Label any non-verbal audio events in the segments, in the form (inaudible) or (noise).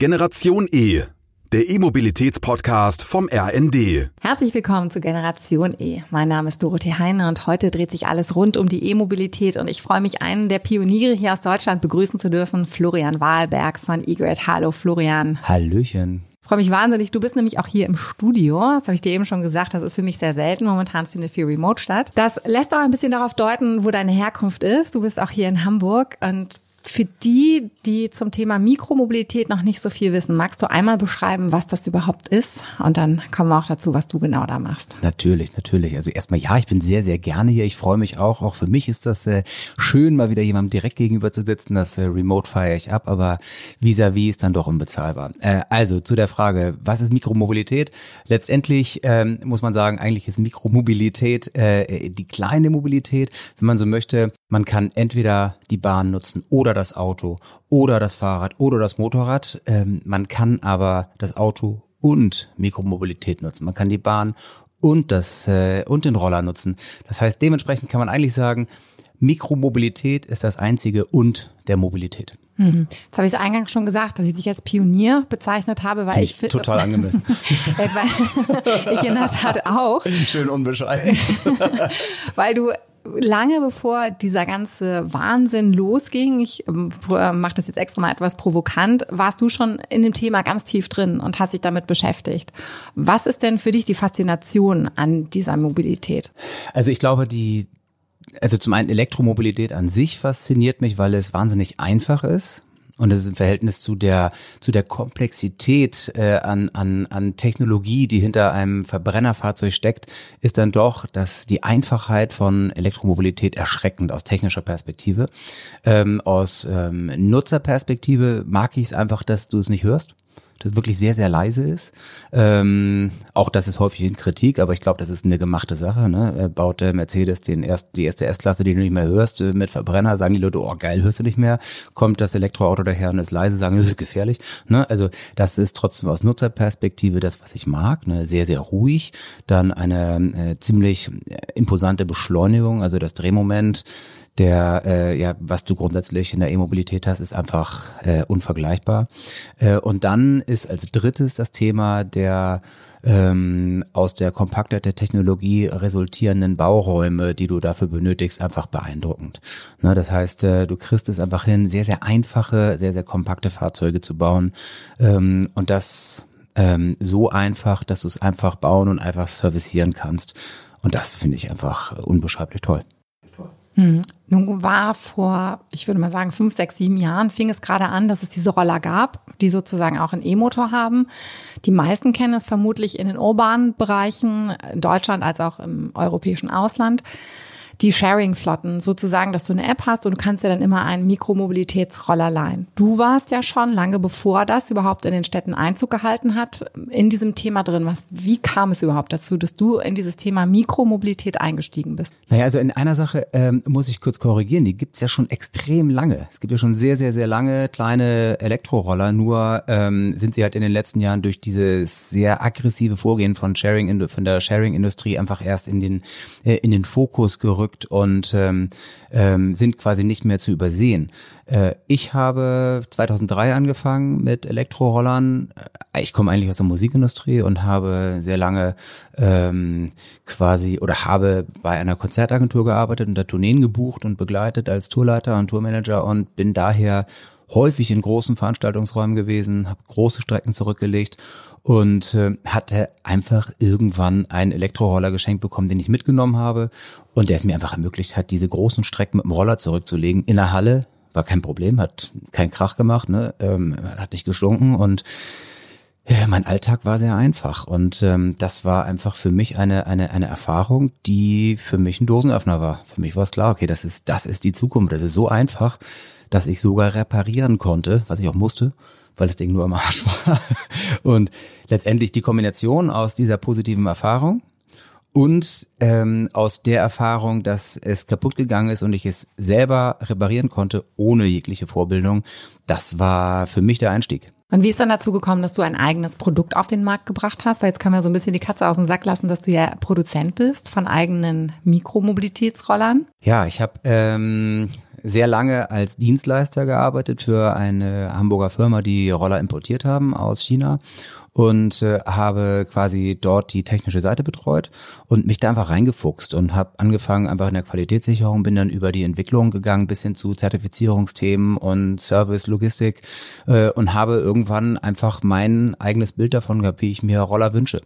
Generation E, der E-Mobilitäts-Podcast vom RND. Herzlich willkommen zu Generation E. Mein Name ist Dorothee Heine und heute dreht sich alles rund um die E-Mobilität und ich freue mich, einen der Pioniere hier aus Deutschland begrüßen zu dürfen, Florian Wahlberg von eGrid. Hallo Florian. Hallöchen. Ich freue mich wahnsinnig. Du bist nämlich auch hier im Studio. Das habe ich dir eben schon gesagt. Das ist für mich sehr selten. Momentan findet viel Remote statt. Das lässt auch ein bisschen darauf deuten, wo deine Herkunft ist. Du bist auch hier in Hamburg und für die, die zum Thema Mikromobilität noch nicht so viel wissen, magst du einmal beschreiben, was das überhaupt ist? Und dann kommen wir auch dazu, was du genau da machst. Natürlich, natürlich. Also erstmal ja, ich bin sehr, sehr gerne hier. Ich freue mich auch. Auch für mich ist das äh, schön, mal wieder jemandem direkt gegenüber zu sitzen. Das äh, Remote feiere ich ab, aber vis-à-vis -vis ist dann doch unbezahlbar. Äh, also zu der Frage, was ist Mikromobilität? Letztendlich ähm, muss man sagen, eigentlich ist Mikromobilität äh, die kleine Mobilität, wenn man so möchte. Man kann entweder die Bahn nutzen oder das Auto oder das Fahrrad oder das Motorrad. Ähm, man kann aber das Auto und Mikromobilität nutzen. Man kann die Bahn und das äh, und den Roller nutzen. Das heißt, dementsprechend kann man eigentlich sagen, Mikromobilität ist das einzige und der Mobilität. Mhm. Jetzt habe ich es eingangs schon gesagt, dass ich dich als Pionier bezeichnet habe, weil ich, ich total angemessen. (laughs) weil (laughs) ich in der Tat auch. Schön unbescheiden. (laughs) weil du lange bevor dieser ganze Wahnsinn losging, ich ähm, mache das jetzt extra mal etwas provokant, warst du schon in dem Thema ganz tief drin und hast dich damit beschäftigt. Was ist denn für dich die Faszination an dieser Mobilität? Also ich glaube, die, also zum einen Elektromobilität an sich fasziniert mich, weil es wahnsinnig einfach ist. Und das ist im Verhältnis zu der, zu der Komplexität äh, an, an, an Technologie, die hinter einem Verbrennerfahrzeug steckt, ist dann doch, dass die Einfachheit von Elektromobilität erschreckend aus technischer Perspektive. Ähm, aus ähm, Nutzerperspektive mag ich es einfach, dass du es nicht hörst das wirklich sehr, sehr leise ist. Ähm, auch das ist häufig in Kritik, aber ich glaube, das ist eine gemachte Sache. Ne? Baut der Mercedes den erst, die erste S-Klasse, die du nicht mehr hörst, äh, mit Verbrenner, sagen die Leute, oh geil, hörst du nicht mehr. Kommt das Elektroauto daher und ist leise, sagen, das ist gefährlich. Ne? Also das ist trotzdem aus Nutzerperspektive das, was ich mag. Ne? Sehr, sehr ruhig. Dann eine äh, ziemlich äh, imposante Beschleunigung, also das Drehmoment der, äh, ja, was du grundsätzlich in der E-Mobilität hast, ist einfach äh, unvergleichbar. Äh, und dann ist als drittes das Thema der ähm, aus der Kompaktheit der Technologie resultierenden Bauräume, die du dafür benötigst, einfach beeindruckend. Ne, das heißt, äh, du kriegst es einfach hin, sehr, sehr einfache, sehr, sehr kompakte Fahrzeuge zu bauen. Ähm, und das ähm, so einfach, dass du es einfach bauen und einfach servicieren kannst. Und das finde ich einfach unbeschreiblich toll. Hm. Nun war vor, ich würde mal sagen, fünf, sechs, sieben Jahren fing es gerade an, dass es diese Roller gab, die sozusagen auch einen E-Motor haben. Die meisten kennen es vermutlich in den urbanen Bereichen, in Deutschland als auch im europäischen Ausland die Sharing-Flotten, sozusagen, dass du eine App hast und du kannst dir dann immer einen Mikromobilitätsroller leihen. Du warst ja schon lange bevor das überhaupt in den Städten Einzug gehalten hat, in diesem Thema drin. Was, wie kam es überhaupt dazu, dass du in dieses Thema Mikromobilität eingestiegen bist? Naja, also in einer Sache ähm, muss ich kurz korrigieren, die gibt's ja schon extrem lange. Es gibt ja schon sehr, sehr, sehr lange kleine Elektroroller, nur ähm, sind sie halt in den letzten Jahren durch dieses sehr aggressive Vorgehen von Sharing, von der Sharing-Industrie einfach erst in den, äh, in den Fokus gerückt gerückt und ähm, ähm, sind quasi nicht mehr zu übersehen. Äh, ich habe 2003 angefangen mit Elektrorollern. Äh, ich komme eigentlich aus der Musikindustrie und habe sehr lange ähm, quasi oder habe bei einer Konzertagentur gearbeitet und da Tourneen gebucht und begleitet als Tourleiter und Tourmanager und bin daher häufig in großen Veranstaltungsräumen gewesen, habe große Strecken zurückgelegt und äh, hatte einfach irgendwann einen Elektroroller geschenkt bekommen, den ich mitgenommen habe und der es mir einfach ermöglicht hat, diese großen Strecken mit dem Roller zurückzulegen in der Halle. War kein Problem, hat keinen Krach gemacht, ne? ähm, hat nicht gestunken und ja, mein Alltag war sehr einfach und ähm, das war einfach für mich eine, eine, eine Erfahrung, die für mich ein Dosenöffner war. Für mich war es klar, okay, das ist, das ist die Zukunft, das ist so einfach, dass ich sogar reparieren konnte, was ich auch musste weil das Ding nur im Arsch war. (laughs) Und letztendlich die Kombination aus dieser positiven Erfahrung und ähm, aus der Erfahrung, dass es kaputt gegangen ist und ich es selber reparieren konnte, ohne jegliche Vorbildung, das war für mich der Einstieg. Und wie ist dann dazu gekommen, dass du ein eigenes Produkt auf den Markt gebracht hast? Weil jetzt können wir so ein bisschen die Katze aus dem Sack lassen, dass du ja Produzent bist von eigenen Mikromobilitätsrollern. Ja, ich habe ähm, sehr lange als Dienstleister gearbeitet für eine Hamburger Firma, die Roller importiert haben aus China und äh, habe quasi dort die technische Seite betreut und mich da einfach reingefuchst und habe angefangen einfach in der Qualitätssicherung, bin dann über die Entwicklung gegangen bis hin zu Zertifizierungsthemen und Service, Logistik äh, und habe irgendwann einfach mein eigenes Bild davon gehabt, wie ich mir Roller wünsche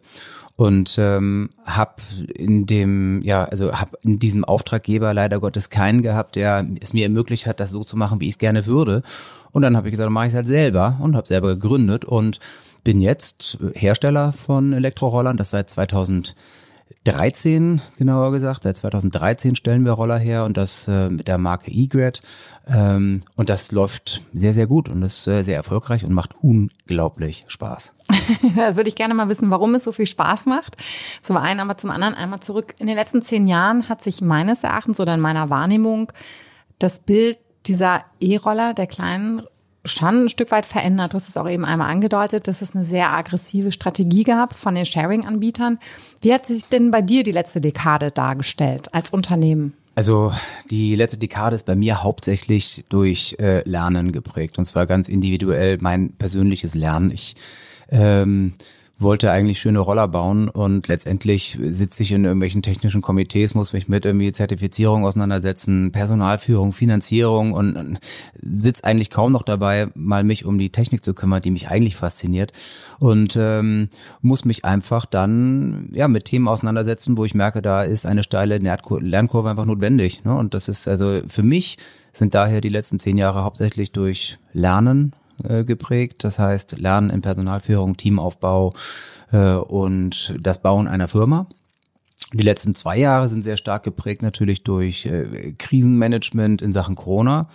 und ähm, habe in dem ja also habe in diesem Auftraggeber leider Gottes keinen gehabt, der es mir ermöglicht hat, das so zu machen, wie ich es gerne würde. Und dann habe ich gesagt, mache ich es halt selber und habe selber gegründet und bin jetzt Hersteller von Elektrorollern, das seit 2013, genauer gesagt. Seit 2013 stellen wir Roller her und das äh, mit der Marke eGrad. Ähm, und das läuft sehr, sehr gut und ist äh, sehr erfolgreich und macht unglaublich Spaß. (laughs) da würde ich gerne mal wissen, warum es so viel Spaß macht. Zum einen, aber zum anderen einmal zurück. In den letzten zehn Jahren hat sich meines Erachtens oder in meiner Wahrnehmung das Bild dieser E-Roller, der kleinen schon ein Stück weit verändert. Du hast es auch eben einmal angedeutet, dass es eine sehr aggressive Strategie gab von den Sharing-Anbietern. Wie hat sich denn bei dir die letzte Dekade dargestellt als Unternehmen? Also die letzte Dekade ist bei mir hauptsächlich durch äh, Lernen geprägt und zwar ganz individuell mein persönliches Lernen. Ich ähm, wollte eigentlich schöne Roller bauen und letztendlich sitze ich in irgendwelchen technischen Komitees, muss mich mit irgendwie Zertifizierung auseinandersetzen, Personalführung, Finanzierung und, sitze eigentlich kaum noch dabei, mal mich um die Technik zu kümmern, die mich eigentlich fasziniert und ähm, muss mich einfach dann ja mit Themen auseinandersetzen, wo ich merke, da ist eine steile Lernkurve einfach notwendig. Ne? Und das ist also für mich sind daher die letzten zehn Jahre hauptsächlich durch Lernen äh, geprägt. Das heißt, Lernen in Personalführung, Teamaufbau äh, und das Bauen einer Firma. Die letzten zwei Jahre sind sehr stark geprägt natürlich durch äh, Krisenmanagement in Sachen Corona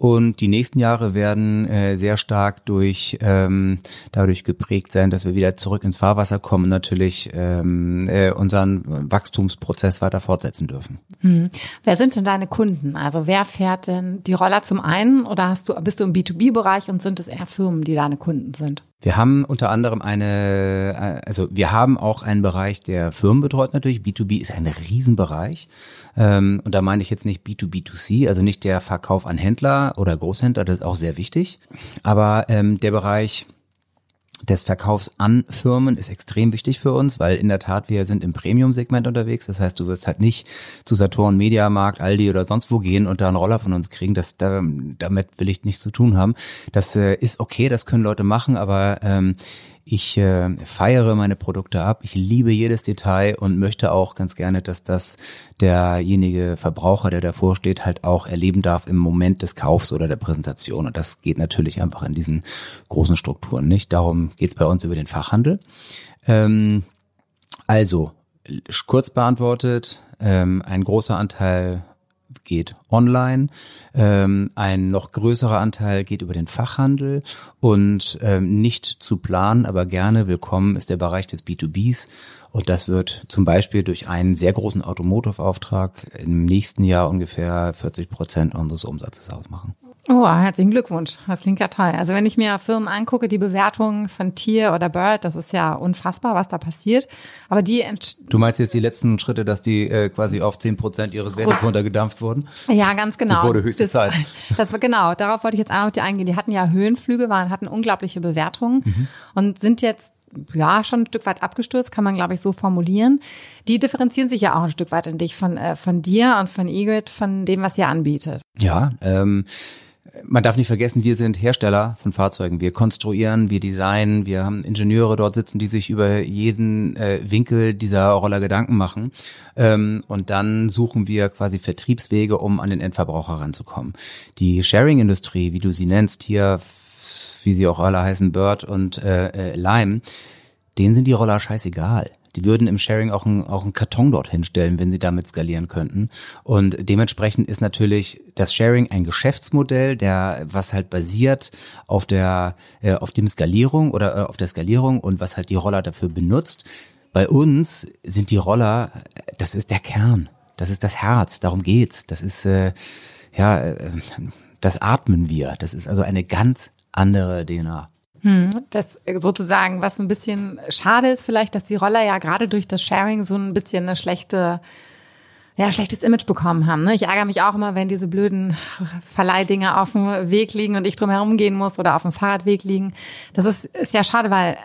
und die nächsten Jahre werden äh, sehr stark durch ähm, dadurch geprägt sein, dass wir wieder zurück ins Fahrwasser kommen und natürlich ähm, äh, unseren Wachstumsprozess weiter fortsetzen dürfen. Hm. Wer sind denn deine Kunden? Also wer fährt denn die Roller zum einen oder hast du, bist du im B2B-Bereich und sind es eher Firmen, die deine Kunden sind? Wir haben unter anderem eine, äh, also wir haben auch einen Bereich, der Firmen betreut natürlich. B2B ist ein Riesenbereich. Ähm, und da meine ich jetzt nicht B2B2C, also nicht der Verkauf an Händler oder Großhändler, das ist auch sehr wichtig. Aber ähm, der Bereich des Verkaufs an Firmen ist extrem wichtig für uns, weil in der Tat wir sind im Premium-Segment unterwegs. Das heißt, du wirst halt nicht zu Saturn, Mediamarkt, Aldi oder sonst wo gehen und da einen Roller von uns kriegen. Das, da, damit will ich nichts zu tun haben. Das äh, ist okay, das können Leute machen, aber ähm, ich äh, feiere meine Produkte ab. Ich liebe jedes Detail und möchte auch ganz gerne, dass das derjenige Verbraucher, der davor steht, halt auch erleben darf im Moment des Kaufs oder der Präsentation. Und das geht natürlich einfach in diesen großen Strukturen nicht. Darum geht's bei uns über den Fachhandel. Ähm, also, kurz beantwortet, ähm, ein großer Anteil geht online, ähm, ein noch größerer Anteil geht über den Fachhandel. Und ähm, nicht zu planen, aber gerne willkommen ist der Bereich des B2Bs und das wird zum Beispiel durch einen sehr großen Automotive-Auftrag im nächsten Jahr ungefähr 40 Prozent unseres Umsatzes ausmachen. Oh, herzlichen Glückwunsch. Das klingt ja toll. Also wenn ich mir Firmen angucke, die Bewertungen von Tier oder Bird, das ist ja unfassbar, was da passiert. Aber die Du meinst jetzt die letzten Schritte, dass die äh, quasi auf zehn Prozent ihres Wertes runtergedampft wurden? Ja, ganz genau. Das wurde höchste das, Zeit. (laughs) Das war genau. Darauf wollte ich jetzt einmal mit dir eingehen. Die hatten ja Höhenflüge, waren hatten unglaubliche Bewertungen mhm. und sind jetzt ja, schon ein Stück weit abgestürzt, kann man, glaube ich, so formulieren. Die differenzieren sich ja auch ein Stück weit in dich von, äh, von dir und von Egrid, von dem, was ihr anbietet. Ja, ähm, man darf nicht vergessen, wir sind Hersteller von Fahrzeugen. Wir konstruieren, wir designen, wir haben Ingenieure dort sitzen, die sich über jeden äh, Winkel dieser Roller Gedanken machen. Ähm, und dann suchen wir quasi Vertriebswege, um an den Endverbraucher ranzukommen. Die Sharing-Industrie, wie du sie nennst, hier, wie sie auch alle heißen, Bird und äh, äh, Lime, denen sind die Roller scheißegal. Die würden im Sharing auch einen, auch einen Karton dorthin stellen, wenn sie damit skalieren könnten. Und dementsprechend ist natürlich das Sharing ein Geschäftsmodell, der was halt basiert auf der äh, auf dem Skalierung oder äh, auf der Skalierung und was halt die Roller dafür benutzt. Bei uns sind die Roller, das ist der Kern, das ist das Herz, darum geht's. Das ist äh, ja, äh, das atmen wir. Das ist also eine ganz andere DNA. Hm, das sozusagen, was ein bisschen schade ist vielleicht, dass die Roller ja gerade durch das Sharing so ein bisschen eine schlechte ja, schlechtes Image bekommen haben. Ne? Ich ärgere mich auch immer, wenn diese blöden Verleihdinger auf dem Weg liegen und ich drum herum gehen muss oder auf dem Fahrradweg liegen. Das ist, ist ja schade, weil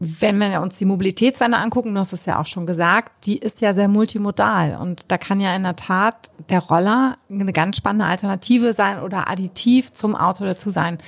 wenn wir uns die Mobilitätswende angucken, du hast es ja auch schon gesagt, die ist ja sehr multimodal und da kann ja in der Tat der Roller eine ganz spannende Alternative sein oder additiv zum Auto dazu sein.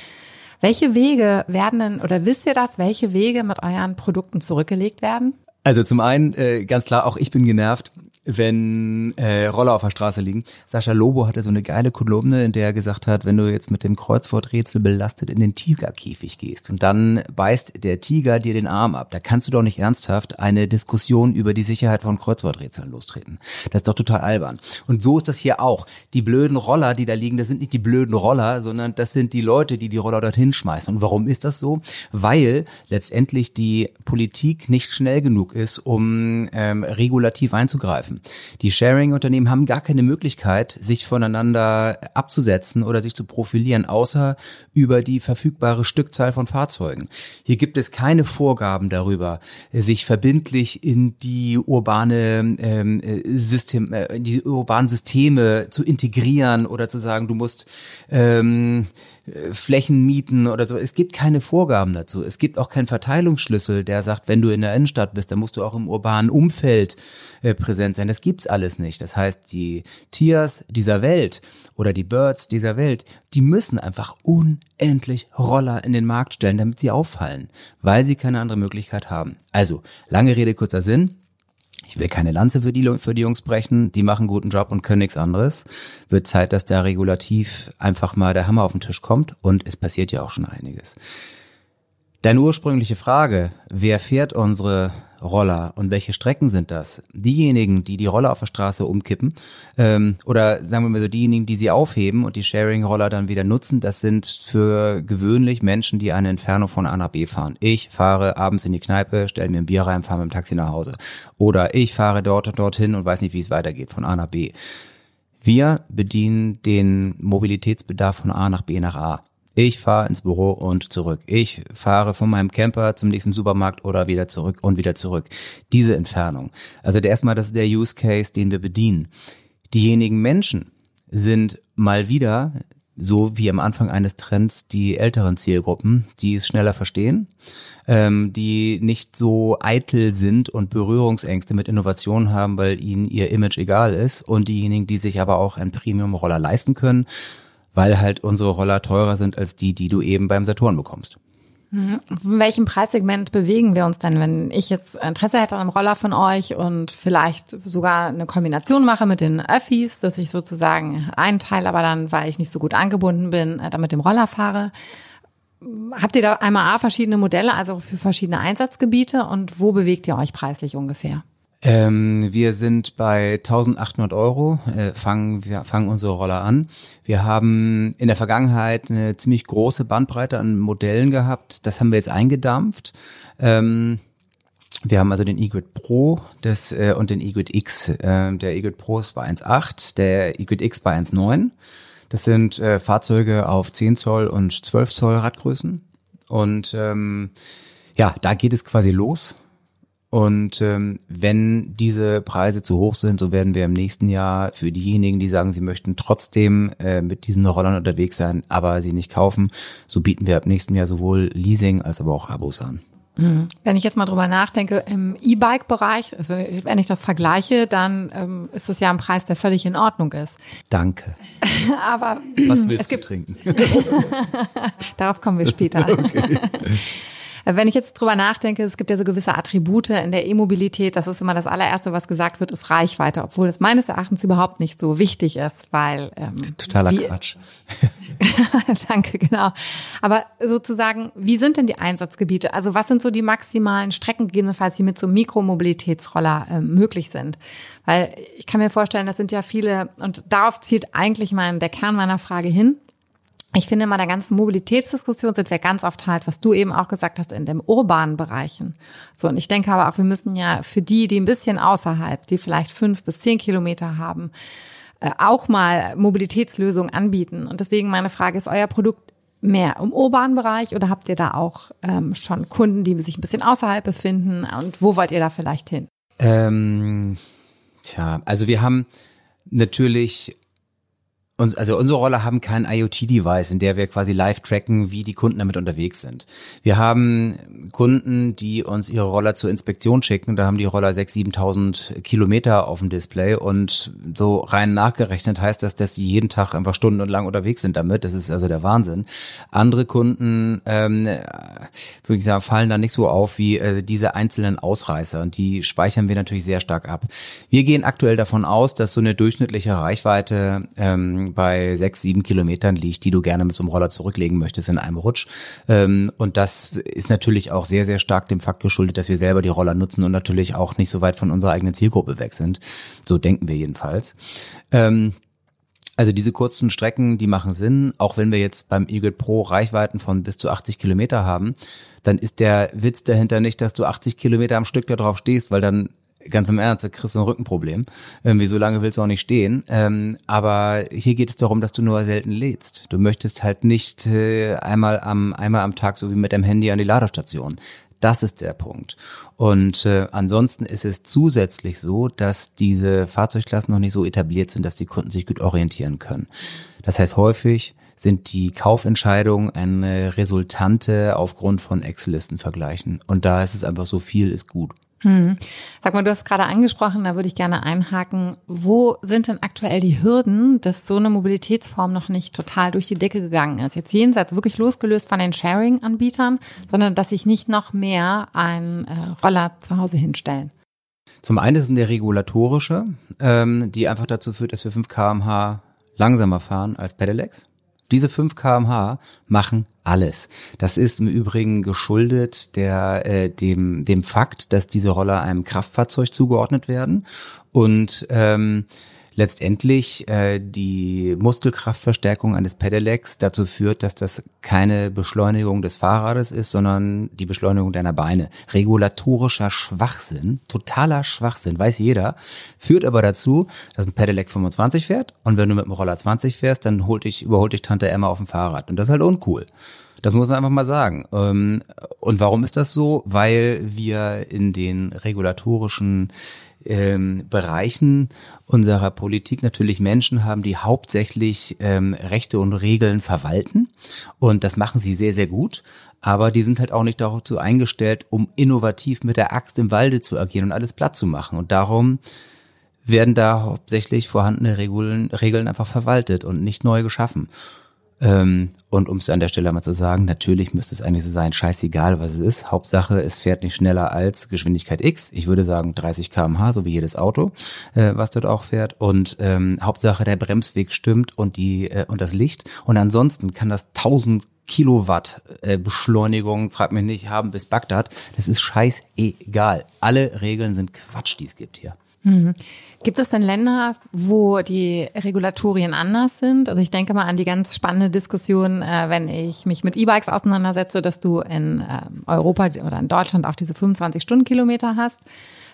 Welche Wege werden denn, oder wisst ihr das, welche Wege mit euren Produkten zurückgelegt werden? Also zum einen, äh, ganz klar, auch ich bin genervt wenn äh, Roller auf der Straße liegen. Sascha Lobo hatte so eine geile Kolumne, in der er gesagt hat, wenn du jetzt mit dem Kreuzworträtsel belastet in den Tigerkäfig gehst und dann beißt der Tiger dir den Arm ab, da kannst du doch nicht ernsthaft eine Diskussion über die Sicherheit von Kreuzworträtseln lostreten. Das ist doch total albern. Und so ist das hier auch. Die blöden Roller, die da liegen, das sind nicht die blöden Roller, sondern das sind die Leute, die die Roller dorthin schmeißen. Und warum ist das so? Weil letztendlich die Politik nicht schnell genug ist, um ähm, regulativ einzugreifen helfen. Die Sharing-Unternehmen haben gar keine Möglichkeit, sich voneinander abzusetzen oder sich zu profilieren, außer über die verfügbare Stückzahl von Fahrzeugen. Hier gibt es keine Vorgaben darüber, sich verbindlich in die urbane ähm, System, äh, die urbanen Systeme zu integrieren oder zu sagen, du musst ähm, Flächen mieten oder so. Es gibt keine Vorgaben dazu. Es gibt auch keinen Verteilungsschlüssel, der sagt, wenn du in der Innenstadt bist, dann musst du auch im urbanen Umfeld äh, präsent sein. Das gibt's alles nicht. Das heißt, die Tiers dieser Welt oder die Birds dieser Welt, die müssen einfach unendlich Roller in den Markt stellen, damit sie auffallen, weil sie keine andere Möglichkeit haben. Also, lange Rede, kurzer Sinn. Ich will keine Lanze für die, für die Jungs brechen, die machen guten Job und können nichts anderes. Wird Zeit, dass da regulativ einfach mal der Hammer auf den Tisch kommt und es passiert ja auch schon einiges. Deine ursprüngliche Frage, wer fährt unsere Roller und welche Strecken sind das? Diejenigen, die die Roller auf der Straße umkippen ähm, oder sagen wir mal so diejenigen, die sie aufheben und die Sharing-Roller dann wieder nutzen, das sind für gewöhnlich Menschen, die eine Entfernung von A nach B fahren. Ich fahre abends in die Kneipe, stelle mir ein Bier rein, fahre mit dem Taxi nach Hause. Oder ich fahre dort und dorthin und weiß nicht, wie es weitergeht von A nach B. Wir bedienen den Mobilitätsbedarf von A nach B nach A. Ich fahre ins Büro und zurück. Ich fahre von meinem Camper zum nächsten Supermarkt oder wieder zurück und wieder zurück. Diese Entfernung. Also der erstmal, das ist der Use Case, den wir bedienen. Diejenigen Menschen sind mal wieder, so wie am Anfang eines Trends, die älteren Zielgruppen, die es schneller verstehen, ähm, die nicht so eitel sind und Berührungsängste mit Innovationen haben, weil ihnen ihr Image egal ist und diejenigen, die sich aber auch einen Premium-Roller leisten können weil halt unsere Roller teurer sind als die, die du eben beim Saturn bekommst. Mhm. In welchem Preissegment bewegen wir uns denn, wenn ich jetzt Interesse hätte an einem Roller von euch und vielleicht sogar eine Kombination mache mit den Öffis, dass ich sozusagen einen Teil aber dann, weil ich nicht so gut angebunden bin, äh, dann mit dem Roller fahre? Habt ihr da einmal A verschiedene Modelle, also für verschiedene Einsatzgebiete und wo bewegt ihr euch preislich ungefähr? Ähm, wir sind bei 1800 Euro, äh, fangen, wir fangen unsere Roller an. Wir haben in der Vergangenheit eine ziemlich große Bandbreite an Modellen gehabt. Das haben wir jetzt eingedampft. Ähm, wir haben also den eGrid Pro das, äh, und den eGrid X. Äh, der eGrid Pro ist bei 1.8, der eGrid X bei 1.9. Das sind äh, Fahrzeuge auf 10 Zoll und 12 Zoll Radgrößen. Und ähm, ja, da geht es quasi los. Und ähm, wenn diese Preise zu hoch sind, so werden wir im nächsten Jahr für diejenigen, die sagen, sie möchten trotzdem äh, mit diesen Rollern unterwegs sein, aber sie nicht kaufen, so bieten wir ab nächsten Jahr sowohl Leasing als aber auch Abos an. Mhm. Wenn ich jetzt mal drüber nachdenke, im E-Bike-Bereich, also wenn ich das vergleiche, dann ähm, ist es ja ein Preis, der völlig in Ordnung ist. Danke. (laughs) Aber was willst es gibt, du trinken? (laughs) (laughs) Darauf kommen wir später. Okay. Wenn ich jetzt drüber nachdenke, es gibt ja so gewisse Attribute in der E-Mobilität, das ist immer das allererste, was gesagt wird, ist Reichweite, obwohl es meines Erachtens überhaupt nicht so wichtig ist, weil ähm, totaler wie, Quatsch. (laughs) Danke, genau. Aber sozusagen, wie sind denn die Einsatzgebiete? Also was sind so die maximalen Strecken gegebenenfalls, die mit so Mikromobilitätsroller äh, möglich sind? Weil ich kann mir vorstellen, das sind ja viele und darauf zielt eigentlich mein der Kern meiner Frage hin ich finde, in meiner ganzen Mobilitätsdiskussion sind wir ganz oft halt, was du eben auch gesagt hast, in den urbanen Bereichen. So, und ich denke aber auch, wir müssen ja für die, die ein bisschen außerhalb, die vielleicht fünf bis zehn Kilometer haben, äh, auch mal Mobilitätslösungen anbieten. Und deswegen meine Frage, ist euer Produkt mehr im urbanen Bereich oder habt ihr da auch ähm, schon Kunden, die sich ein bisschen außerhalb befinden? Und wo wollt ihr da vielleicht hin? Ähm, tja, also wir haben natürlich uns, also unsere Roller haben kein IoT-Device, in der wir quasi live tracken, wie die Kunden damit unterwegs sind. Wir haben Kunden, die uns ihre Roller zur Inspektion schicken. Da haben die Roller 6.000, 7.000 Kilometer auf dem Display und so rein nachgerechnet heißt das, dass die jeden Tag einfach stundenlang unterwegs sind damit. Das ist also der Wahnsinn. Andere Kunden, ähm, würde ich sagen, fallen da nicht so auf wie äh, diese einzelnen Ausreißer und die speichern wir natürlich sehr stark ab. Wir gehen aktuell davon aus, dass so eine durchschnittliche Reichweite ähm, bei sechs, sieben Kilometern liegt, die du gerne mit so einem Roller zurücklegen möchtest in einem Rutsch. Ähm, und das ist natürlich auch sehr, sehr stark dem Fakt geschuldet, dass wir selber die Roller nutzen und natürlich auch nicht so weit von unserer eigenen Zielgruppe weg sind. So denken wir jedenfalls. Ähm, also diese kurzen Strecken, die machen Sinn, auch wenn wir jetzt beim E-Grid Pro Reichweiten von bis zu 80 Kilometer haben, dann ist der Witz dahinter nicht, dass du 80 Kilometer am Stück da drauf stehst, weil dann ganz im Ernst, da kriegst du ein Rückenproblem. Irgendwie so lange willst du auch nicht stehen. Ähm, aber hier geht es darum, dass du nur selten lädst. Du möchtest halt nicht äh, einmal am einmal am Tag so wie mit dem Handy an die Ladestation. Das ist der Punkt. Und äh, ansonsten ist es zusätzlich so, dass diese Fahrzeugklassen noch nicht so etabliert sind, dass die Kunden sich gut orientieren können. Das heißt, häufig sind die Kaufentscheidungen eine Resultante aufgrund von Excel-Listen vergleichen. Und da ist es einfach so viel ist gut. Hm. Sag mal, du hast gerade angesprochen, da würde ich gerne einhaken. Wo sind denn aktuell die Hürden, dass so eine Mobilitätsform noch nicht total durch die Decke gegangen ist? Jetzt jenseits wirklich losgelöst von den Sharing-Anbietern, sondern dass sich nicht noch mehr ein äh, Roller zu Hause hinstellen. Zum einen sind der regulatorische, ähm, die einfach dazu führt, dass wir 5 kmh langsamer fahren als Pedelecs. Diese 5 kmh machen alles. Das ist im Übrigen geschuldet der, äh, dem, dem Fakt, dass diese Roller einem Kraftfahrzeug zugeordnet werden und ähm, letztendlich äh, die Muskelkraftverstärkung eines Pedelecs dazu führt, dass das keine Beschleunigung des Fahrrades ist, sondern die Beschleunigung deiner Beine. Regulatorischer Schwachsinn, totaler Schwachsinn, weiß jeder, führt aber dazu, dass ein Pedelec 25 fährt und wenn du mit dem Roller 20 fährst, dann holt dich, überholt dich Tante Emma auf dem Fahrrad und das ist halt uncool. Das muss man einfach mal sagen. Ähm, und warum ist das so? Weil wir in den regulatorischen ähm, Bereichen unserer Politik natürlich Menschen haben, die hauptsächlich ähm, Rechte und Regeln verwalten. Und das machen sie sehr, sehr gut. Aber die sind halt auch nicht dazu eingestellt, um innovativ mit der Axt im Walde zu agieren und alles platt zu machen. Und darum werden da hauptsächlich vorhandene Regeln, Regeln einfach verwaltet und nicht neu geschaffen. Ähm, und um es an der Stelle mal zu sagen, natürlich müsste es eigentlich so sein, scheißegal, was es ist. Hauptsache, es fährt nicht schneller als Geschwindigkeit X. Ich würde sagen 30 kmh, so wie jedes Auto, äh, was dort auch fährt. Und ähm, Hauptsache, der Bremsweg stimmt und die äh, und das Licht. Und ansonsten kann das 1000 Kilowatt äh, Beschleunigung, frag mich nicht, haben bis Bagdad. Das ist scheißegal. Alle Regeln sind Quatsch, die es gibt hier. Mhm. Gibt es denn Länder, wo die Regulatorien anders sind? Also ich denke mal an die ganz spannende Diskussion, äh, wenn ich mich mit E-Bikes auseinandersetze, dass du in äh, Europa oder in Deutschland auch diese 25 Stundenkilometer hast.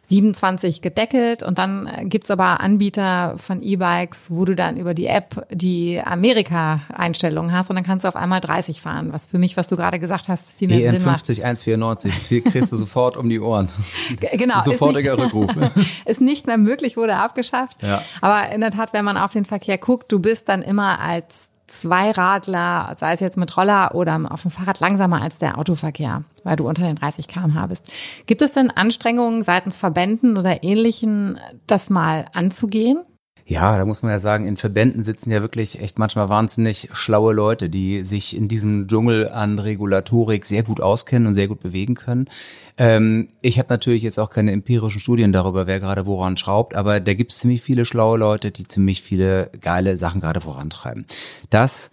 27 gedeckelt und dann gibt's aber Anbieter von E-Bikes, wo du dann über die App die Amerika-Einstellungen hast und dann kannst du auf einmal 30 fahren, was für mich, was du gerade gesagt hast, viel mehr EN Sinn 50 194, kriegst du (laughs) sofort um die Ohren. Genau. Sofortiger Rückruf. (laughs) ist nicht mehr möglich, wurde abgeschafft. Ja. Aber in der Tat, wenn man auf den Verkehr guckt, du bist dann immer als Zweiradler, sei es jetzt mit Roller oder auf dem Fahrrad, langsamer als der Autoverkehr, weil du unter den 30 km/h bist. Gibt es denn Anstrengungen seitens Verbänden oder Ähnlichen, das mal anzugehen? Ja, da muss man ja sagen, in Verbänden sitzen ja wirklich echt manchmal wahnsinnig schlaue Leute, die sich in diesem Dschungel an Regulatorik sehr gut auskennen und sehr gut bewegen können. Ähm, ich habe natürlich jetzt auch keine empirischen Studien darüber, wer gerade woran schraubt, aber da gibt es ziemlich viele schlaue Leute, die ziemlich viele geile Sachen gerade vorantreiben. Das,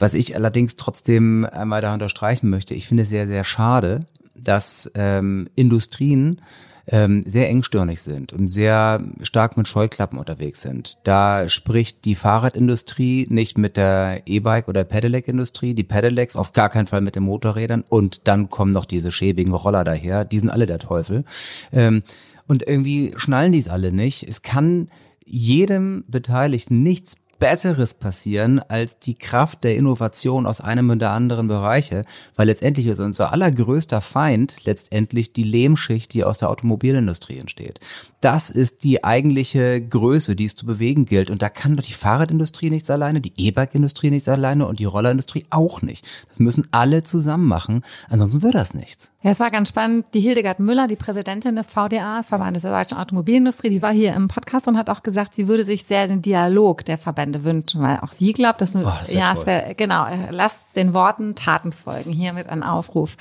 was ich allerdings trotzdem einmal da unterstreichen möchte, ich finde es sehr, sehr schade, dass ähm, Industrien ähm, sehr engstirnig sind und sehr stark mit Scheuklappen unterwegs sind. Da spricht die Fahrradindustrie nicht mit der E-Bike- oder Pedelec-Industrie, die Pedelecs auf gar keinen Fall mit den Motorrädern und dann kommen noch diese schäbigen Roller daher, die sind alle der Teufel. Ähm, und irgendwie schnallen die es alle nicht. Es kann jedem Beteiligten nichts Besseres passieren als die Kraft der Innovation aus einem oder anderen Bereiche, weil letztendlich ist unser allergrößter Feind letztendlich die Lehmschicht, die aus der Automobilindustrie entsteht. Das ist die eigentliche Größe, die es zu bewegen gilt. Und da kann doch die Fahrradindustrie nichts alleine, die E-Bike-Industrie nichts alleine und die Rollerindustrie auch nicht. Das müssen alle zusammen machen, ansonsten wird das nichts. Ja, es war ganz spannend. Die Hildegard Müller, die Präsidentin des VDAs, Verbandes der deutschen Automobilindustrie, die war hier im Podcast und hat auch gesagt, sie würde sich sehr den Dialog der Verbände wünschen, weil auch sie glaubt, dass, oh, das ja, es wär, genau, lasst den Worten Taten folgen. Hiermit ein Aufruf.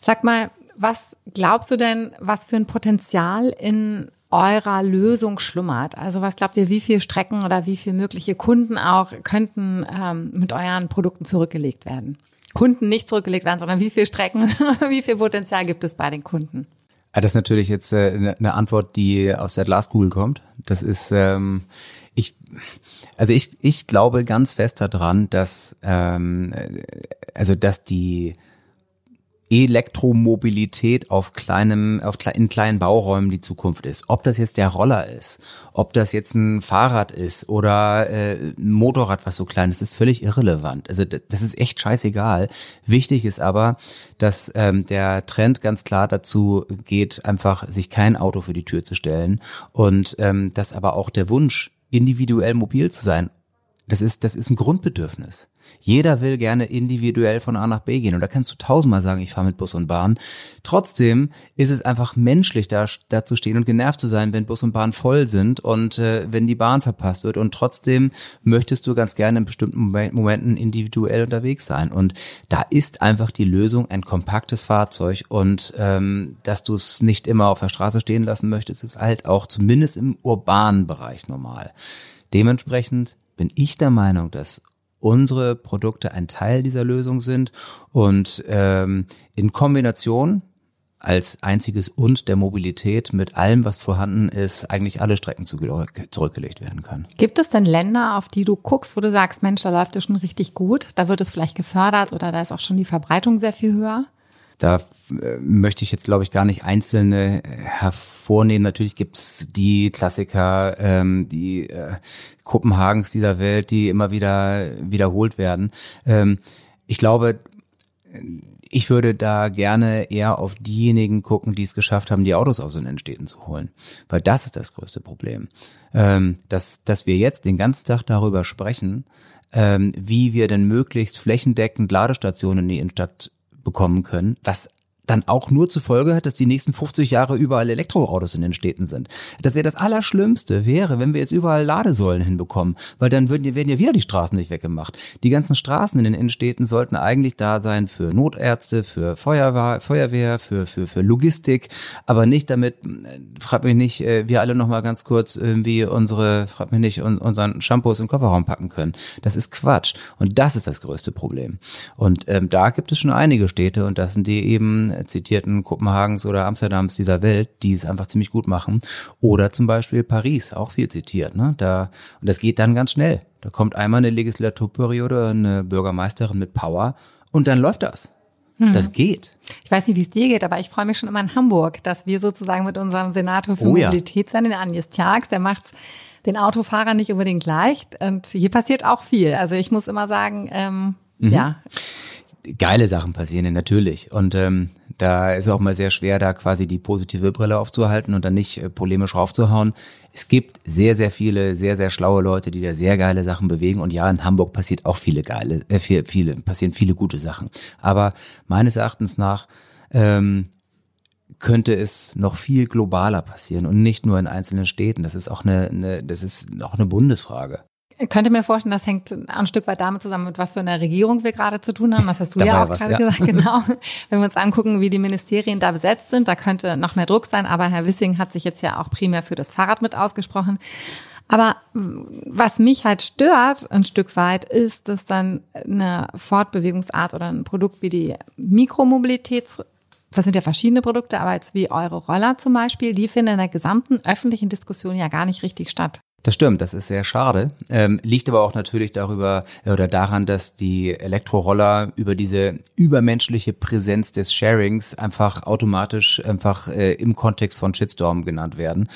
Sag mal, was glaubst du denn, was für ein Potenzial in eurer Lösung schlummert? Also was glaubt ihr, wie viele Strecken oder wie viele mögliche Kunden auch könnten ähm, mit euren Produkten zurückgelegt werden? Kunden nicht zurückgelegt werden, sondern wie viele Strecken, (laughs) wie viel Potenzial gibt es bei den Kunden? Ja, das ist natürlich jetzt äh, eine Antwort, die aus der Glaskugel kommt. Das ist ähm, ich, also ich, ich glaube ganz fest daran, dass ähm, also dass die Elektromobilität auf kleinem, auf, in kleinen Bauräumen die Zukunft ist. Ob das jetzt der Roller ist, ob das jetzt ein Fahrrad ist oder äh, ein Motorrad, was so klein ist, ist völlig irrelevant. Also das ist echt scheißegal. Wichtig ist aber, dass ähm, der Trend ganz klar dazu geht, einfach sich kein Auto für die Tür zu stellen und ähm, dass aber auch der Wunsch, individuell mobil zu sein, das ist, das ist ein Grundbedürfnis. Jeder will gerne individuell von A nach B gehen. Und da kannst du tausendmal sagen, ich fahre mit Bus und Bahn. Trotzdem ist es einfach menschlich, da, da zu stehen und genervt zu sein, wenn Bus und Bahn voll sind und äh, wenn die Bahn verpasst wird. Und trotzdem möchtest du ganz gerne in bestimmten Momenten individuell unterwegs sein. Und da ist einfach die Lösung ein kompaktes Fahrzeug. Und ähm, dass du es nicht immer auf der Straße stehen lassen möchtest, ist halt auch zumindest im urbanen Bereich normal. Dementsprechend bin ich der Meinung, dass unsere Produkte ein Teil dieser Lösung sind und ähm, in Kombination als einziges und der Mobilität mit allem, was vorhanden ist, eigentlich alle Strecken zurückgelegt werden können. Gibt es denn Länder, auf die du guckst, wo du sagst, Mensch, da läuft es schon richtig gut, da wird es vielleicht gefördert oder da ist auch schon die Verbreitung sehr viel höher? Da äh, möchte ich jetzt, glaube ich, gar nicht einzelne hervornehmen. Natürlich gibt's die Klassiker, ähm, die äh, Kopenhagens dieser Welt, die immer wieder wiederholt werden. Ähm, ich glaube, ich würde da gerne eher auf diejenigen gucken, die es geschafft haben, die Autos aus den Innenstädten zu holen. Weil das ist das größte Problem. Ähm, dass, dass wir jetzt den ganzen Tag darüber sprechen, ähm, wie wir denn möglichst flächendeckend Ladestationen in die Innenstadt bekommen können, was dann auch nur zur Folge hat, dass die nächsten 50 Jahre überall Elektroautos in den Städten sind. Das wäre das Allerschlimmste, wäre, wenn wir jetzt überall Ladesäulen hinbekommen, weil dann würden, werden ja wieder die Straßen nicht weggemacht. Die ganzen Straßen in den Innenstädten sollten eigentlich da sein für Notärzte, für Feuerwehr, Feuerwehr für, für, für Logistik, aber nicht damit, äh, frag mich nicht, äh, wir alle nochmal ganz kurz irgendwie unsere, frag mich nicht, unseren Shampoos im Kofferraum packen können. Das ist Quatsch. Und das ist das größte Problem. Und ähm, da gibt es schon einige Städte und das sind die eben zitierten Kopenhagens oder Amsterdams dieser Welt, die es einfach ziemlich gut machen. Oder zum Beispiel Paris, auch viel zitiert. Ne? Da, und das geht dann ganz schnell. Da kommt einmal eine Legislaturperiode, eine Bürgermeisterin mit Power und dann läuft das. Hm. Das geht. Ich weiß nicht, wie es dir geht, aber ich freue mich schon immer in Hamburg, dass wir sozusagen mit unserem Senator für oh, Mobilität ja. sein, den Agnes Tjax, der macht's den Autofahrern nicht unbedingt leicht. Und hier passiert auch viel. Also ich muss immer sagen, ähm, mhm. ja. Geile Sachen passieren natürlich. Und ähm, da ist auch mal sehr schwer, da quasi die positive Brille aufzuhalten und dann nicht äh, polemisch raufzuhauen. Es gibt sehr, sehr viele, sehr, sehr schlaue Leute, die da sehr geile Sachen bewegen. Und ja, in Hamburg passiert auch viele geile, äh, viele, viele, passieren viele gute Sachen. Aber meines Erachtens nach ähm, könnte es noch viel globaler passieren und nicht nur in einzelnen Städten. Das ist auch eine, eine das ist auch eine Bundesfrage. Ich könnte mir vorstellen, das hängt ein Stück weit damit zusammen, mit was für einer Regierung wir gerade zu tun haben. Das hast du ja auch was, gerade ja. gesagt, (laughs) genau. Wenn wir uns angucken, wie die Ministerien da besetzt sind, da könnte noch mehr Druck sein. Aber Herr Wissing hat sich jetzt ja auch primär für das Fahrrad mit ausgesprochen. Aber was mich halt stört ein Stück weit, ist, dass dann eine Fortbewegungsart oder ein Produkt wie die Mikromobilität das sind ja verschiedene Produkte, aber jetzt wie eure Roller zum Beispiel, die finden in der gesamten öffentlichen Diskussion ja gar nicht richtig statt. Das stimmt, das ist sehr schade. Ähm, liegt aber auch natürlich darüber äh, oder daran, dass die Elektroroller über diese übermenschliche Präsenz des Sharings einfach automatisch einfach äh, im Kontext von Shitstorm genannt werden.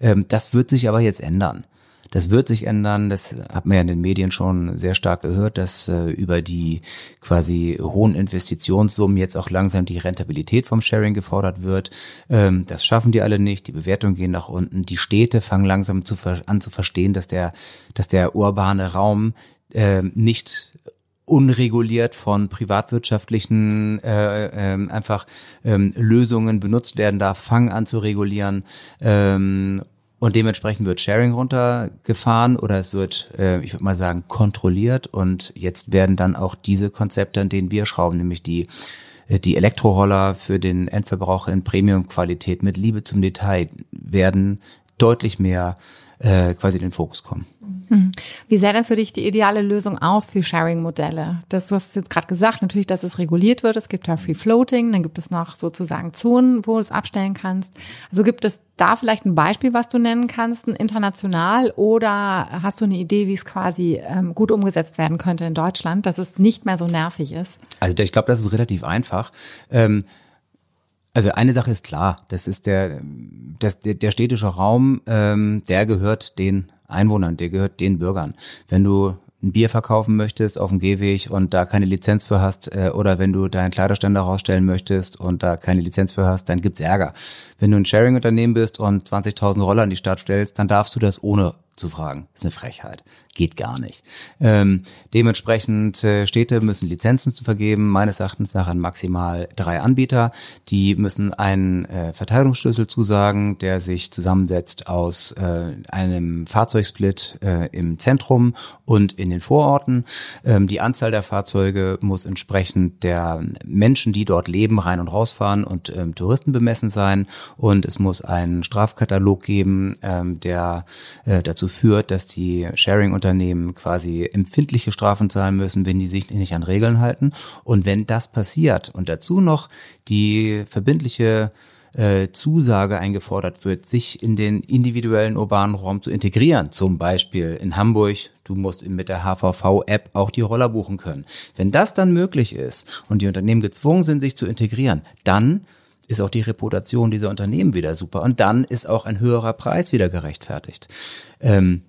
Ähm, das wird sich aber jetzt ändern. Das wird sich ändern. Das hat man ja in den Medien schon sehr stark gehört, dass äh, über die quasi hohen Investitionssummen jetzt auch langsam die Rentabilität vom Sharing gefordert wird. Ähm, das schaffen die alle nicht. Die Bewertungen gehen nach unten. Die Städte fangen langsam zu, an zu verstehen, dass der, dass der urbane Raum äh, nicht unreguliert von privatwirtschaftlichen äh, äh, einfach ähm, Lösungen benutzt werden darf, fangen an zu regulieren ähm, und dementsprechend wird Sharing runtergefahren oder es wird, äh, ich würde mal sagen, kontrolliert. Und jetzt werden dann auch diese Konzepte, an denen wir schrauben, nämlich die äh, die Elektroroller für den Endverbraucher in Premium-Qualität mit Liebe zum Detail werden deutlich mehr äh, quasi den Fokus kommen. Mhm. Wie sähe denn für dich die ideale Lösung aus für Sharing-Modelle? Das, du hast jetzt gerade gesagt, natürlich, dass es reguliert wird. Es gibt da Free Floating, dann gibt es noch sozusagen Zonen, wo du es abstellen kannst. Also gibt es da vielleicht ein Beispiel, was du nennen kannst, ein international oder hast du eine Idee, wie es quasi ähm, gut umgesetzt werden könnte in Deutschland, dass es nicht mehr so nervig ist? Also ich glaube, das ist relativ einfach. Ähm, also eine Sache ist klar, das ist der, das, der, der städtische Raum, ähm, der gehört den Einwohnern, der gehört den Bürgern. Wenn du ein Bier verkaufen möchtest auf dem Gehweg und da keine Lizenz für hast, äh, oder wenn du deinen Kleiderständer rausstellen möchtest und da keine Lizenz für hast, dann gibt's Ärger. Wenn du ein Sharing-Unternehmen bist und 20.000 Roller in die Stadt stellst, dann darfst du das ohne zu fragen. Ist eine Frechheit geht gar nicht. Ähm, dementsprechend äh, Städte müssen Lizenzen zu vergeben, meines Erachtens nach an maximal drei Anbieter. Die müssen einen äh, Verteilungsschlüssel zusagen, der sich zusammensetzt aus äh, einem Fahrzeugsplit äh, im Zentrum und in den Vororten. Ähm, die Anzahl der Fahrzeuge muss entsprechend der Menschen, die dort leben, rein und rausfahren und ähm, Touristen bemessen sein. Und es muss einen Strafkatalog geben, ähm, der äh, dazu führt, dass die Sharing- Unternehmen quasi empfindliche Strafen zahlen müssen, wenn die sich nicht an Regeln halten. Und wenn das passiert und dazu noch die verbindliche äh, Zusage eingefordert wird, sich in den individuellen urbanen Raum zu integrieren. Zum Beispiel in Hamburg, du musst mit der HVV-App auch die Roller buchen können. Wenn das dann möglich ist und die Unternehmen gezwungen sind, sich zu integrieren, dann ist auch die Reputation dieser Unternehmen wieder super und dann ist auch ein höherer Preis wieder gerechtfertigt. Ähm,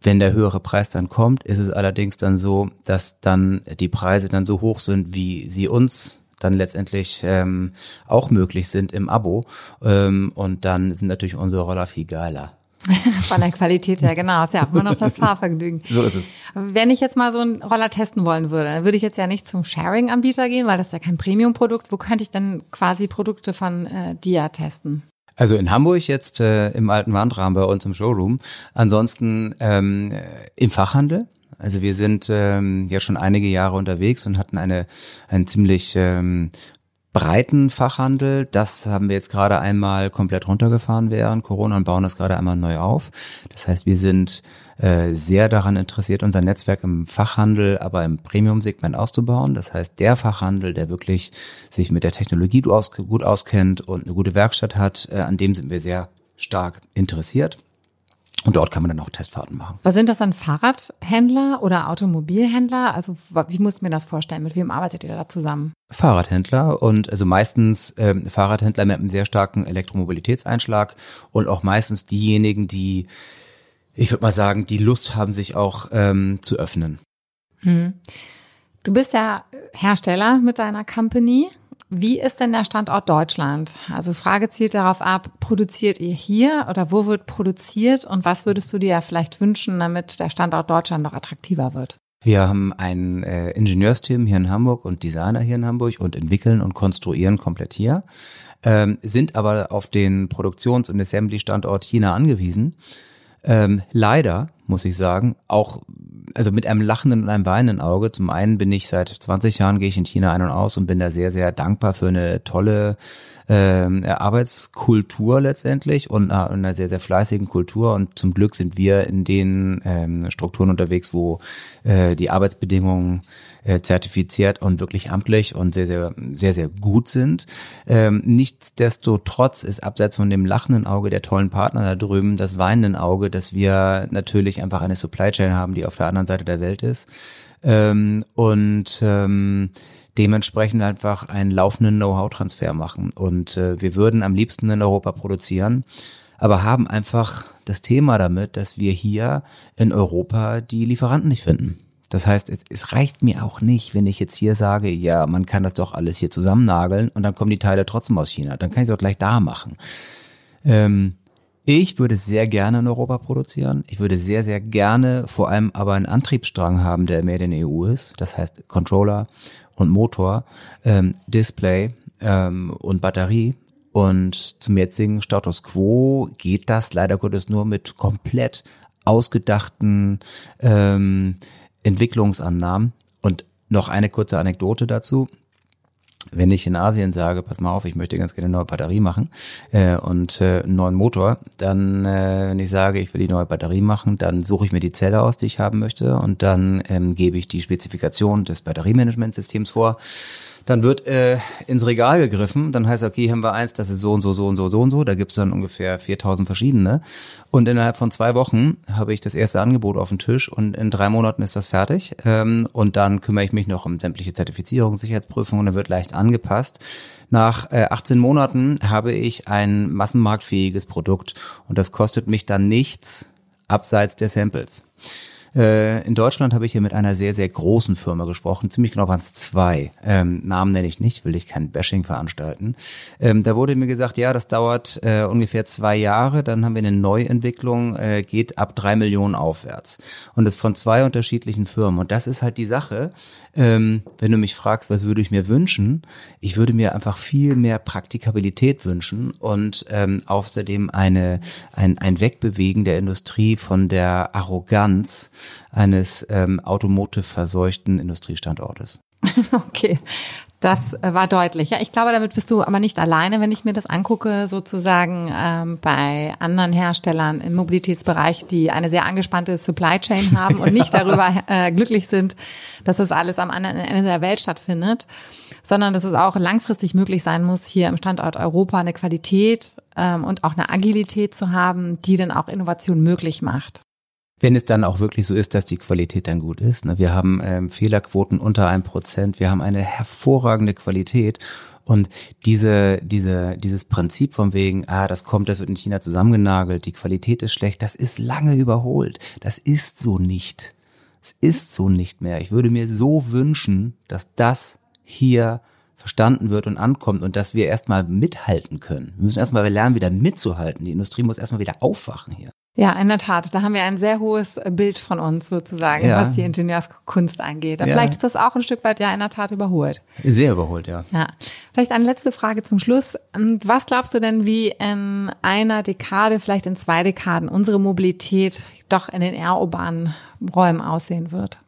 wenn der höhere Preis dann kommt, ist es allerdings dann so, dass dann die Preise dann so hoch sind, wie sie uns dann letztendlich ähm, auch möglich sind im Abo. Ähm, und dann sind natürlich unsere Roller viel geiler. (laughs) Von der Qualität her, genau. Ist ja immer noch das Fahrvergnügen. So ist es. Wenn ich jetzt mal so einen Roller testen wollen würde, dann würde ich jetzt ja nicht zum Sharing-Anbieter gehen, weil das ist ja kein Premium-Produkt. Wo könnte ich dann quasi Produkte von äh, Dia testen? Also in Hamburg jetzt äh, im alten Wandrahmen bei uns im Showroom. Ansonsten ähm, im Fachhandel. Also wir sind ähm, ja schon einige Jahre unterwegs und hatten eine einen ziemlich ähm, breiten Fachhandel. Das haben wir jetzt gerade einmal komplett runtergefahren während Corona und bauen das gerade einmal neu auf. Das heißt, wir sind äh, sehr daran interessiert, unser Netzwerk im Fachhandel, aber im Premium-Segment auszubauen. Das heißt, der Fachhandel, der wirklich sich mit der Technologie gut auskennt und eine gute Werkstatt hat, äh, an dem sind wir sehr stark interessiert. Und dort kann man dann auch Testfahrten machen. Was sind das dann Fahrradhändler oder Automobilhändler? Also wie muss ich mir das vorstellen? Mit wem arbeitet ihr da zusammen? Fahrradhändler und also meistens ähm, Fahrradhändler mit einem sehr starken Elektromobilitätseinschlag und auch meistens diejenigen, die, ich würde mal sagen, die Lust haben, sich auch ähm, zu öffnen. Hm. Du bist ja Hersteller mit deiner Company. Wie ist denn der Standort Deutschland? Also Frage zielt darauf ab, produziert ihr hier oder wo wird produziert und was würdest du dir vielleicht wünschen, damit der Standort Deutschland noch attraktiver wird? Wir haben ein äh, Ingenieursteam hier in Hamburg und Designer hier in Hamburg und entwickeln und konstruieren komplett hier, ähm, sind aber auf den Produktions- und Assembly-Standort China angewiesen. Ähm, leider, muss ich sagen, auch also mit einem lachenden und einem weinenden Auge. Zum einen bin ich seit 20 Jahren gehe ich in China ein und aus und bin da sehr, sehr dankbar für eine tolle ähm, Arbeitskultur letztendlich und äh, einer sehr, sehr fleißigen Kultur. Und zum Glück sind wir in den ähm, Strukturen unterwegs, wo äh, die Arbeitsbedingungen äh, zertifiziert und wirklich amtlich und sehr, sehr, sehr, sehr gut sind. Ähm, nichtsdestotrotz ist abseits von dem lachenden Auge der tollen Partner da drüben das weinende Auge, dass wir natürlich einfach eine Supply Chain haben, die auf der anderen Seite der Welt ist. Ähm, und ähm, dementsprechend einfach einen laufenden Know-how-Transfer machen. Und äh, wir würden am liebsten in Europa produzieren. aber haben einfach das Thema damit, dass wir hier in Europa die Lieferanten nicht finden. Das heißt, es, es, reicht mir auch nicht, wenn ich jetzt hier sage, ja, man kann das doch alles hier zusammennageln und dann kommen die Teile trotzdem aus China. Dann kann ich es auch gleich da machen. Ähm, ich würde sehr gerne in Europa produzieren. Ich würde sehr, sehr gerne vor allem aber einen Antriebsstrang haben, der mehr in der EU ist. Das heißt Controller und Motor, ähm, Display ähm, und Batterie. Und zum jetzigen Status quo geht das leider Gottes nur mit komplett ausgedachten ähm, Entwicklungsannahmen. Und noch eine kurze Anekdote dazu. Wenn ich in Asien sage, pass mal auf, ich möchte ganz gerne eine neue Batterie machen äh, und äh, einen neuen Motor, dann, äh, wenn ich sage, ich will die neue Batterie machen, dann suche ich mir die Zelle aus, die ich haben möchte und dann ähm, gebe ich die Spezifikation des Batteriemanagementsystems vor dann wird äh, ins Regal gegriffen, dann heißt okay, haben wir eins, das ist so und so, so und so, so und so, da gibt's dann ungefähr 4000 verschiedene. Und innerhalb von zwei Wochen habe ich das erste Angebot auf dem Tisch und in drei Monaten ist das fertig. Ähm, und dann kümmere ich mich noch um sämtliche Zertifizierung, Sicherheitsprüfungen und dann wird leicht angepasst. Nach äh, 18 Monaten habe ich ein massenmarktfähiges Produkt und das kostet mich dann nichts abseits der Samples. Äh, in Deutschland habe ich hier mit einer sehr, sehr großen Firma gesprochen. Ziemlich genau waren es zwei. Ähm, Namen nenne ich nicht, will ich kein Bashing veranstalten. Ähm, da wurde mir gesagt, ja, das dauert äh, ungefähr zwei Jahre. Dann haben wir eine Neuentwicklung, äh, geht ab drei Millionen aufwärts. Und das von zwei unterschiedlichen Firmen. Und das ist halt die Sache. Ähm, wenn du mich fragst, was würde ich mir wünschen? Ich würde mir einfach viel mehr Praktikabilität wünschen und ähm, außerdem eine, ein, ein Wegbewegen der Industrie von der Arroganz eines ähm, automotive-verseuchten Industriestandortes. (laughs) Okay, das äh, war deutlich. Ja, ich glaube, damit bist du aber nicht alleine, wenn ich mir das angucke, sozusagen ähm, bei anderen Herstellern im Mobilitätsbereich, die eine sehr angespannte Supply Chain (laughs) haben und nicht darüber äh, glücklich sind, dass das alles am anderen Ende der Welt stattfindet, sondern dass es auch langfristig möglich sein muss, hier im Standort Europa eine Qualität ähm, und auch eine Agilität zu haben, die dann auch Innovation möglich macht wenn es dann auch wirklich so ist, dass die Qualität dann gut ist. Ne? Wir haben ähm, Fehlerquoten unter einem Prozent, wir haben eine hervorragende Qualität und diese, diese, dieses Prinzip von wegen, ah, das kommt, das wird in China zusammengenagelt, die Qualität ist schlecht, das ist lange überholt. Das ist so nicht. Es ist so nicht mehr. Ich würde mir so wünschen, dass das hier verstanden wird und ankommt und dass wir erstmal mithalten können. Wir müssen erstmal lernen, wieder mitzuhalten. Die Industrie muss erstmal wieder aufwachen hier. Ja, in der Tat. Da haben wir ein sehr hohes Bild von uns sozusagen, ja. was die Ingenieurskunst angeht. Ja. Vielleicht ist das auch ein Stück weit ja in der Tat überholt. Sehr überholt, ja. Ja. Vielleicht eine letzte Frage zum Schluss. Was glaubst du denn, wie in einer Dekade, vielleicht in zwei Dekaden unsere Mobilität doch in den eher urbanen Räumen aussehen wird?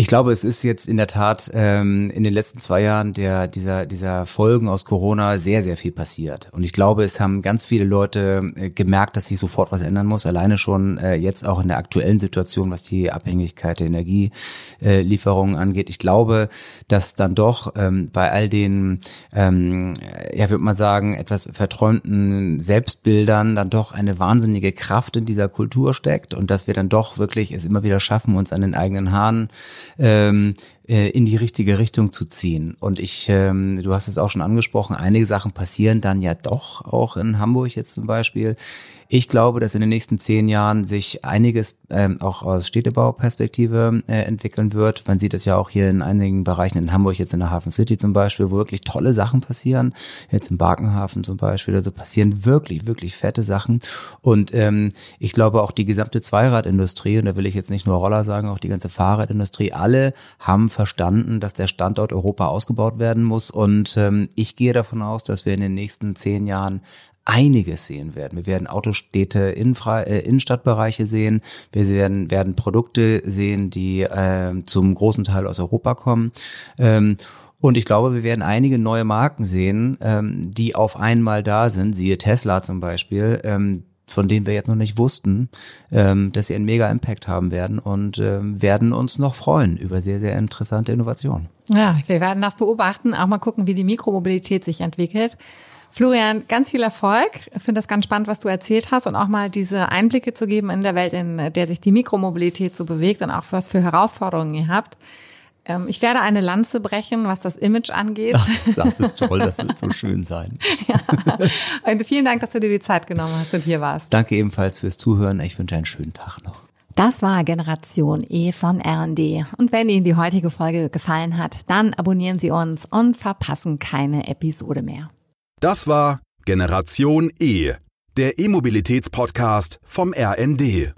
Ich glaube, es ist jetzt in der Tat ähm, in den letzten zwei Jahren der dieser dieser Folgen aus Corona sehr sehr viel passiert und ich glaube, es haben ganz viele Leute äh, gemerkt, dass sich sofort was ändern muss. Alleine schon äh, jetzt auch in der aktuellen Situation, was die Abhängigkeit der Energielieferungen äh, angeht. Ich glaube, dass dann doch ähm, bei all den, ähm, ja, würde man sagen, etwas verträumten Selbstbildern dann doch eine wahnsinnige Kraft in dieser Kultur steckt und dass wir dann doch wirklich es immer wieder schaffen, uns an den eigenen Haaren ähm, äh, in die richtige Richtung zu ziehen. Und ich, ähm, du hast es auch schon angesprochen, einige Sachen passieren dann ja doch auch in Hamburg jetzt zum Beispiel. Ich glaube, dass in den nächsten zehn Jahren sich einiges ähm, auch aus Städtebauperspektive äh, entwickeln wird. Man sieht es ja auch hier in einigen Bereichen in Hamburg, jetzt in der Hafen City zum Beispiel, wo wirklich tolle Sachen passieren. Jetzt im Barkenhafen zum Beispiel. Also passieren wirklich, wirklich fette Sachen. Und ähm, ich glaube auch die gesamte Zweiradindustrie, und da will ich jetzt nicht nur Roller sagen, auch die ganze Fahrradindustrie, alle haben verstanden, dass der Standort Europa ausgebaut werden muss. Und ähm, ich gehe davon aus, dass wir in den nächsten zehn Jahren einiges sehen werden. Wir werden Autostädte, Infra äh, Innenstadtbereiche sehen. Wir werden, werden Produkte sehen, die äh, zum großen Teil aus Europa kommen. Ähm, und ich glaube, wir werden einige neue Marken sehen, ähm, die auf einmal da sind, siehe Tesla zum Beispiel, ähm, von denen wir jetzt noch nicht wussten, ähm, dass sie einen mega Impact haben werden und ähm, werden uns noch freuen über sehr, sehr interessante Innovationen. Ja, wir werden das beobachten, auch mal gucken, wie die Mikromobilität sich entwickelt. Florian, ganz viel Erfolg. Ich finde das ganz spannend, was du erzählt hast und auch mal diese Einblicke zu geben in der Welt, in der sich die Mikromobilität so bewegt und auch was für Herausforderungen ihr habt. Ähm, ich werde eine Lanze brechen, was das Image angeht. Das ist toll, das wird so schön sein. (laughs) ja. Und vielen Dank, dass du dir die Zeit genommen hast und hier warst. Danke ebenfalls fürs Zuhören. Ich wünsche einen schönen Tag noch. Das war Generation E von R&D. Und wenn Ihnen die heutige Folge gefallen hat, dann abonnieren Sie uns und verpassen keine Episode mehr. Das war Generation E, der E-Mobilitäts-Podcast vom RND.